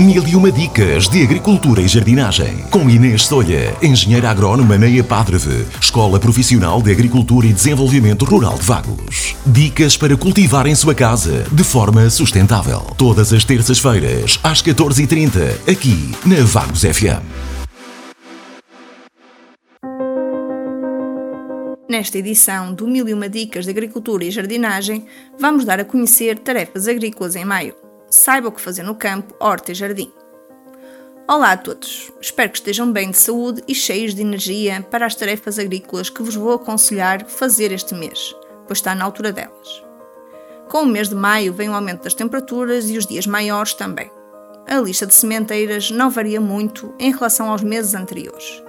Mil e uma dicas de agricultura e jardinagem. Com Inês Solha, engenheira agrónoma na EPADREVE, Escola Profissional de Agricultura e Desenvolvimento Rural de Vagos. Dicas para cultivar em sua casa de forma sustentável. Todas as terças-feiras, às 14h30, aqui na Vagos FM. Nesta edição do Mil e uma Dicas de Agricultura e Jardinagem, vamos dar a conhecer tarefas agrícolas em maio saiba o que fazer no campo, horta e jardim. Olá a todos! Espero que estejam bem de saúde e cheios de energia para as tarefas agrícolas que vos vou aconselhar fazer este mês, pois está na altura delas. Com o mês de maio vem o aumento das temperaturas e os dias maiores também. A lista de sementeiras não varia muito em relação aos meses anteriores.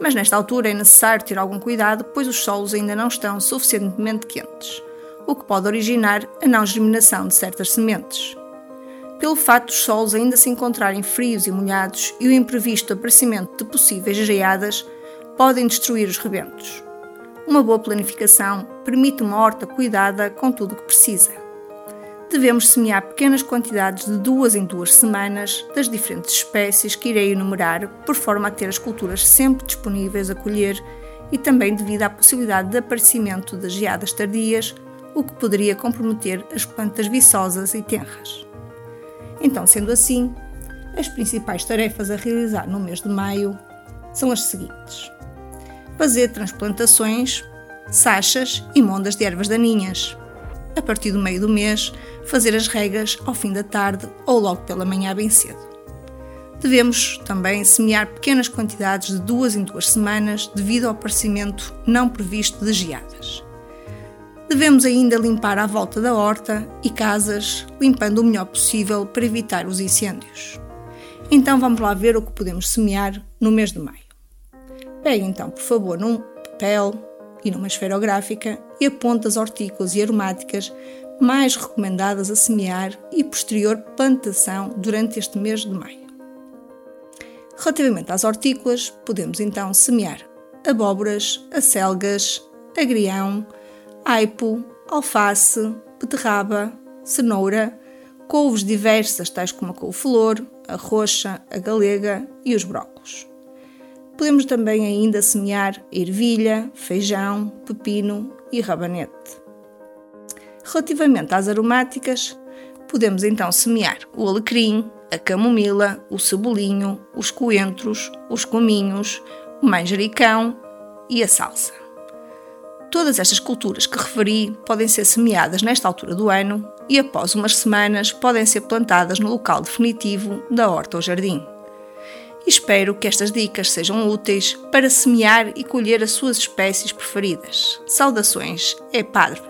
Mas nesta altura é necessário ter algum cuidado, pois os solos ainda não estão suficientemente quentes, o que pode originar a não germinação de certas sementes pelo facto dos solos ainda se encontrarem frios e molhados e o imprevisto aparecimento de possíveis geadas podem destruir os rebentos. Uma boa planificação permite uma horta cuidada com tudo o que precisa. Devemos semear pequenas quantidades de duas em duas semanas das diferentes espécies que irei enumerar, por forma a ter as culturas sempre disponíveis a colher e também devido à possibilidade de aparecimento de geadas tardias, o que poderia comprometer as plantas viçosas e tenras. Então, sendo assim, as principais tarefas a realizar no mês de maio são as seguintes: fazer transplantações, sachas e mondas de ervas daninhas. A partir do meio do mês, fazer as regas ao fim da tarde ou logo pela manhã bem cedo. Devemos também semear pequenas quantidades de duas em duas semanas devido ao aparecimento não previsto de geadas. Devemos ainda limpar à volta da horta e casas, limpando o melhor possível para evitar os incêndios. Então vamos lá ver o que podemos semear no mês de maio. Pegue então, por favor, num papel e numa esferográfica e aponte as hortícolas e aromáticas mais recomendadas a semear e posterior plantação durante este mês de maio. Relativamente às hortícolas, podemos então semear abóboras, acelgas, agrião, aipo, alface, beterraba, cenoura, couves diversas, tais como a couve-flor, a roxa, a galega e os brócolos. Podemos também ainda semear ervilha, feijão, pepino e rabanete. Relativamente às aromáticas, podemos então semear o alecrim, a camomila, o cebolinho, os coentros, os cominhos, o manjericão e a salsa. Todas estas culturas que referi podem ser semeadas nesta altura do ano e, após umas semanas, podem ser plantadas no local definitivo da horta ou jardim. Espero que estas dicas sejam úteis para semear e colher as suas espécies preferidas. Saudações, é Padre.